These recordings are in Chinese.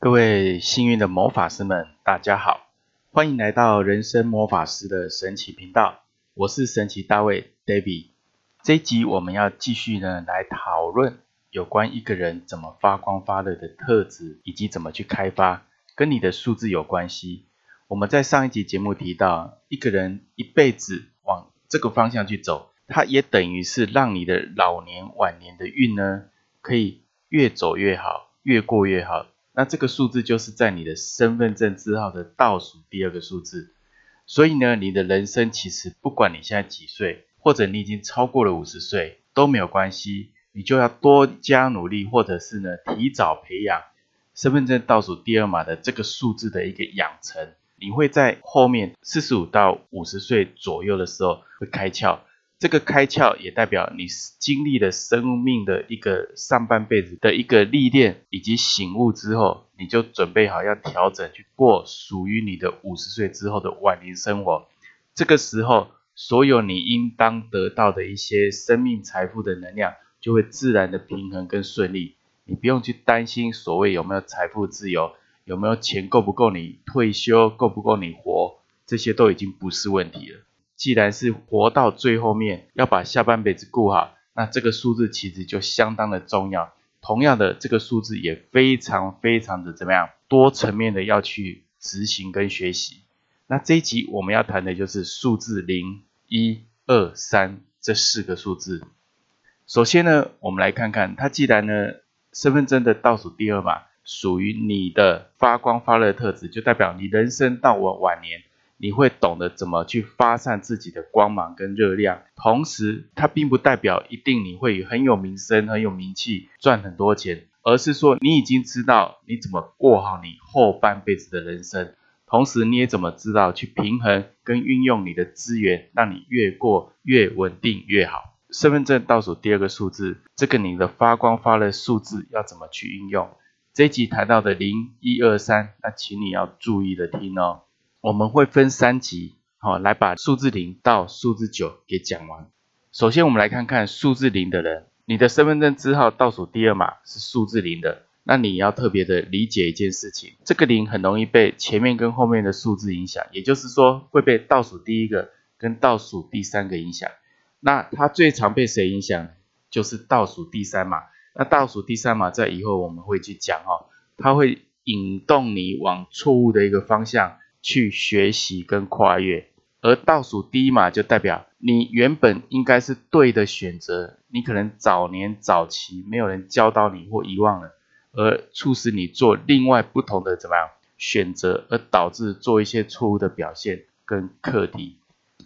各位幸运的魔法师们，大家好，欢迎来到人生魔法师的神奇频道。我是神奇大卫 David。这一集我们要继续呢来讨论有关一个人怎么发光发热的特质，以及怎么去开发，跟你的数字有关系。我们在上一集节目提到，一个人一辈子往这个方向去走，它也等于是让你的老年晚年的运呢，可以越走越好，越过越好。那这个数字就是在你的身份证字号的倒数第二个数字，所以呢，你的人生其实不管你现在几岁，或者你已经超过了五十岁都没有关系，你就要多加努力，或者是呢提早培养身份证倒数第二码的这个数字的一个养成，你会在后面四十五到五十岁左右的时候会开窍。这个开窍也代表你经历了生命的一个上半辈子的一个历练以及醒悟之后，你就准备好要调整去过属于你的五十岁之后的晚年生活。这个时候，所有你应当得到的一些生命财富的能量就会自然的平衡跟顺利。你不用去担心所谓有没有财富自由，有没有钱够不够你退休，够不够你活，这些都已经不是问题了。既然是活到最后面，要把下半辈子过好，那这个数字其实就相当的重要。同样的，这个数字也非常非常的怎么样，多层面的要去执行跟学习。那这一集我们要谈的就是数字零、一、二、三这四个数字。首先呢，我们来看看它，既然呢身份证的倒数第二码属于你的发光发热特质，就代表你人生到我晚年。你会懂得怎么去发散自己的光芒跟热量，同时它并不代表一定你会很有名声、很有名气、赚很多钱，而是说你已经知道你怎么过好你后半辈子的人生，同时你也怎么知道去平衡跟运用你的资源，让你越过越稳定越好。身份证倒数第二个数字，这个你的发光发热数字要怎么去运用？这一集谈到的零一二三，那请你要注意的听哦。我们会分三集，好来把数字零到数字九给讲完。首先，我们来看看数字零的人，你的身份证字号倒数第二码是数字零的，那你要特别的理解一件事情，这个零很容易被前面跟后面的数字影响，也就是说会被倒数第一个跟倒数第三个影响。那它最常被谁影响？就是倒数第三码。那倒数第三码在以后我们会去讲哦，它会引动你往错误的一个方向。去学习跟跨越，而倒数第一码就代表你原本应该是对的选择，你可能早年早期没有人教导你或遗忘了，而促使你做另外不同的怎么样选择，而导致做一些错误的表现跟课题。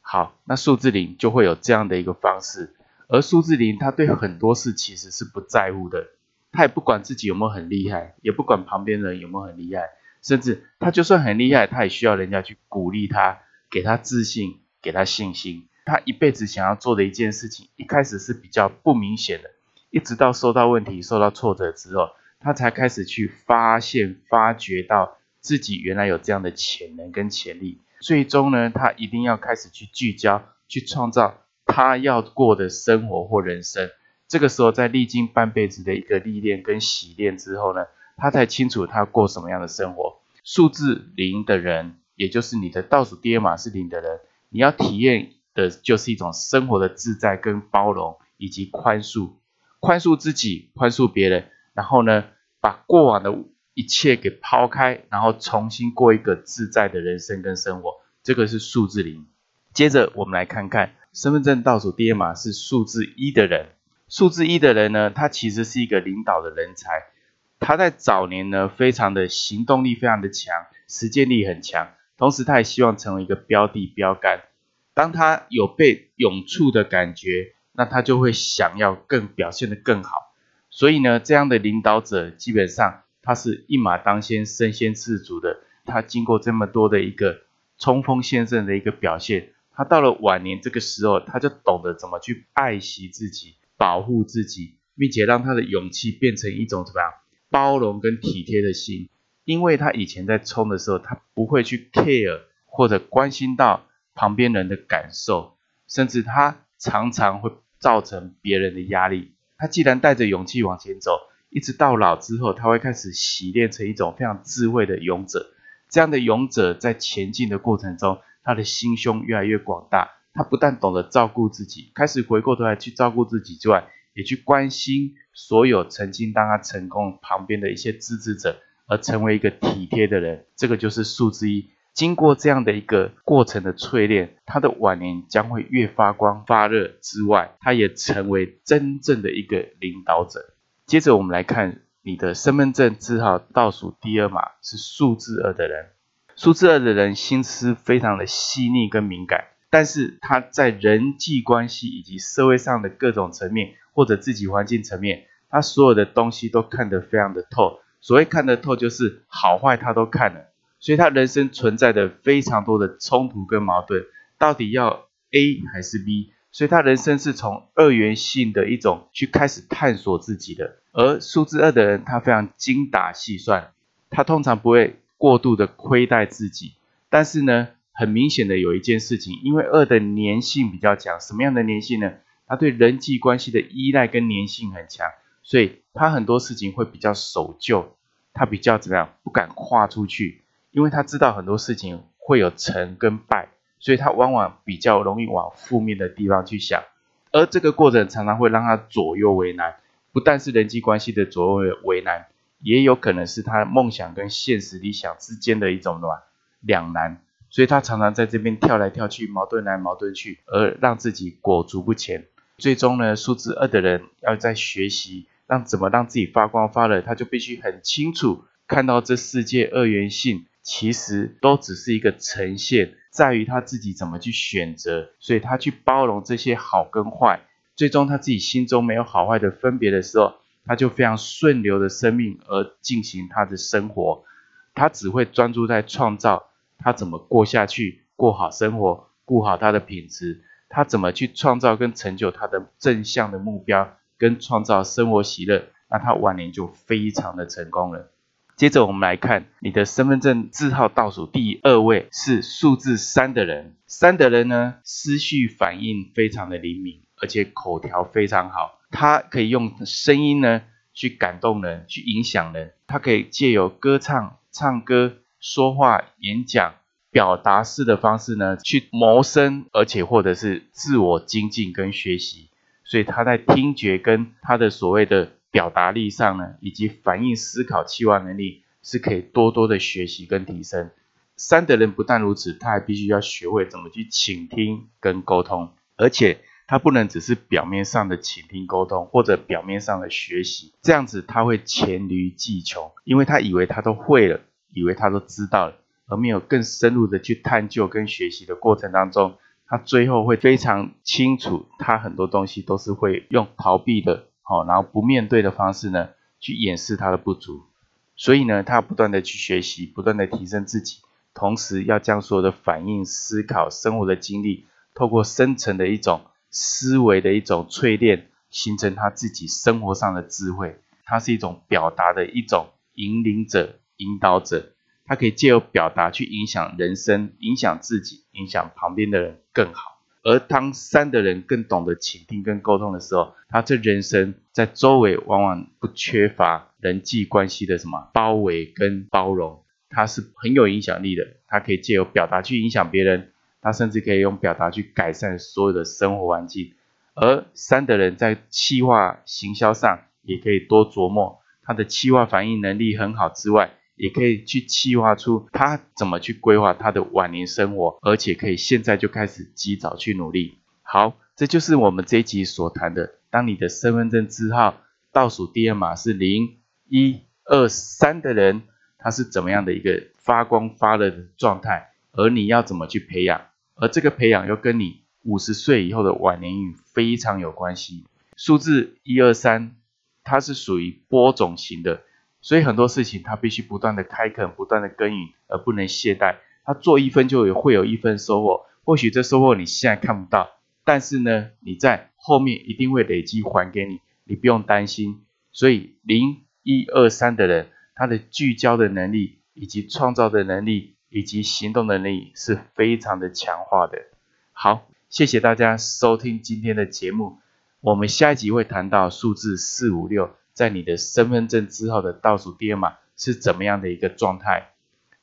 好，那数字零就会有这样的一个方式，而数字零他对很多事其实是不在乎的，他也不管自己有没有很厉害，也不管旁边人有没有很厉害。甚至他就算很厉害，他也需要人家去鼓励他，给他自信，给他信心。他一辈子想要做的一件事情，一开始是比较不明显的，一直到受到问题、受到挫折之后，他才开始去发现、发掘到自己原来有这样的潜能跟潜力。最终呢，他一定要开始去聚焦，去创造他要过的生活或人生。这个时候，在历经半辈子的一个历练跟洗练之后呢？他才清楚他过什么样的生活。数字零的人，也就是你的倒数第二码是零的人，你要体验的就是一种生活的自在跟包容，以及宽恕，宽恕自己，宽恕别人，然后呢，把过往的一切给抛开，然后重新过一个自在的人生跟生活。这个是数字零。接着我们来看看身份证倒数第二码是数字一的人。数字一的人呢，他其实是一个领导的人才。他在早年呢，非常的行动力非常的强，实践力很强，同时他也希望成为一个标的标杆。当他有被永触的感觉，那他就会想要更表现的更好。所以呢，这样的领导者基本上他是一马当先、身先士卒的。他经过这么多的一个冲锋陷阵的一个表现，他到了晚年这个时候，他就懂得怎么去爱惜自己、保护自己，并且让他的勇气变成一种怎么样？包容跟体贴的心，因为他以前在冲的时候，他不会去 care 或者关心到旁边人的感受，甚至他常常会造成别人的压力。他既然带着勇气往前走，一直到老之后，他会开始洗练成一种非常智慧的勇者。这样的勇者在前进的过程中，他的心胸越来越广大。他不但懂得照顾自己，开始回过头来去照顾自己之外，也去关心所有曾经当他成功旁边的一些支持者，而成为一个体贴的人。这个就是数字一。经过这样的一个过程的淬炼，他的晚年将会越发光发热之外，他也成为真正的一个领导者。接着我们来看你的身份证字号倒数第二码是数字二的人，数字二的人心思非常的细腻跟敏感，但是他在人际关系以及社会上的各种层面或者自己环境层面，他所有的东西都看得非常的透。所谓看得透，就是好坏他都看了。所以他人生存在的非常多的冲突跟矛盾，到底要 A 还是 B？所以他人生是从二元性的一种去开始探索自己的。而数字二的人，他非常精打细算，他通常不会过度的亏待自己。但是呢，很明显的有一件事情，因为二的粘性比较强，什么样的粘性呢？他对人际关系的依赖跟粘性很强，所以他很多事情会比较守旧，他比较怎么样？不敢跨出去。因为他知道很多事情会有成跟败，所以他往往比较容易往负面的地方去想，而这个过程常常会让他左右为难。不但是人际关系的左右为难，也有可能是他梦想跟现实理想之间的一种什么两难。所以他常常在这边跳来跳去，矛盾来矛盾去，而让自己裹足不前。最终呢，数字二的人要在学习让怎么让自己发光发热，他就必须很清楚看到这世界二元性。其实都只是一个呈现，在于他自己怎么去选择，所以他去包容这些好跟坏，最终他自己心中没有好坏的分别的时候，他就非常顺流的生命而进行他的生活，他只会专注在创造，他怎么过下去，过好生活，顾好他的品质，他怎么去创造跟成就他的正向的目标，跟创造生活喜乐，那他晚年就非常的成功了。接着我们来看你的身份证字号倒数第二位是数字三的人，三的人呢思绪反应非常的灵敏，而且口条非常好，他可以用声音呢去感动人，去影响人，他可以借由歌唱、唱歌、说话、演讲、表达式的方式呢去谋生，而且或者是自我精进跟学习，所以他在听觉跟他的所谓的。表达力上呢，以及反应、思考、期望能力是可以多多的学习跟提升。三的人不但如此，他还必须要学会怎么去倾听跟沟通，而且他不能只是表面上的倾听沟通或者表面上的学习，这样子他会黔驴技穷，因为他以为他都会了，以为他都知道了，而没有更深入的去探究跟学习的过程当中，他最后会非常清楚，他很多东西都是会用逃避的。好，然后不面对的方式呢，去掩饰他的不足，所以呢，他不断的去学习，不断的提升自己，同时要将所有的反应、思考、生活的经历，透过深层的一种思维的一种淬炼，形成他自己生活上的智慧。它是一种表达的一种引领者、引导者，他可以借由表达去影响人生，影响自己，影响旁边的人更好。而当三的人更懂得倾听跟沟通的时候，他这人生在周围往往不缺乏人际关系的什么包围跟包容，他是很有影响力的。他可以借由表达去影响别人，他甚至可以用表达去改善所有的生活环境。而三的人在气化行销上也可以多琢磨，他的气化反应能力很好之外。也可以去计划出他怎么去规划他的晚年生活，而且可以现在就开始及早去努力。好，这就是我们这一集所谈的。当你的身份证字号倒数第二码是零一二三的人，他是怎么样的一个发光发热的状态？而你要怎么去培养？而这个培养又跟你五十岁以后的晚年运非常有关系。数字一二三，它是属于播种型的。所以很多事情他必须不断的开垦，不断的耕耘，而不能懈怠。他做一分就有会有一分收获，或许这收获你现在看不到，但是呢，你在后面一定会累积还给你，你不用担心。所以零一二三的人，他的聚焦的能力，以及创造的能力，以及行动的能力是非常的强化的。好，谢谢大家收听今天的节目，我们下一集会谈到数字四五六。在你的身份证之后的倒数第二码是怎么样的一个状态。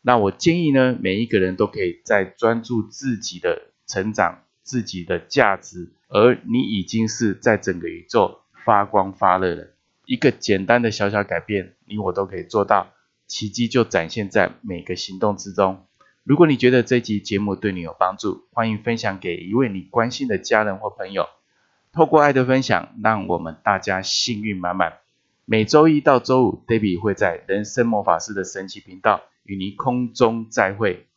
那我建议呢，每一个人都可以在专注自己的成长、自己的价值，而你已经是在整个宇宙发光发热了。一个简单的小小改变，你我都可以做到，奇迹就展现在每个行动之中。如果你觉得这集节目对你有帮助，欢迎分享给一位你关心的家人或朋友。透过爱的分享，让我们大家幸运满满。每周一到周五，Debbie 会在人生魔法师的神奇频道。与您空中再会。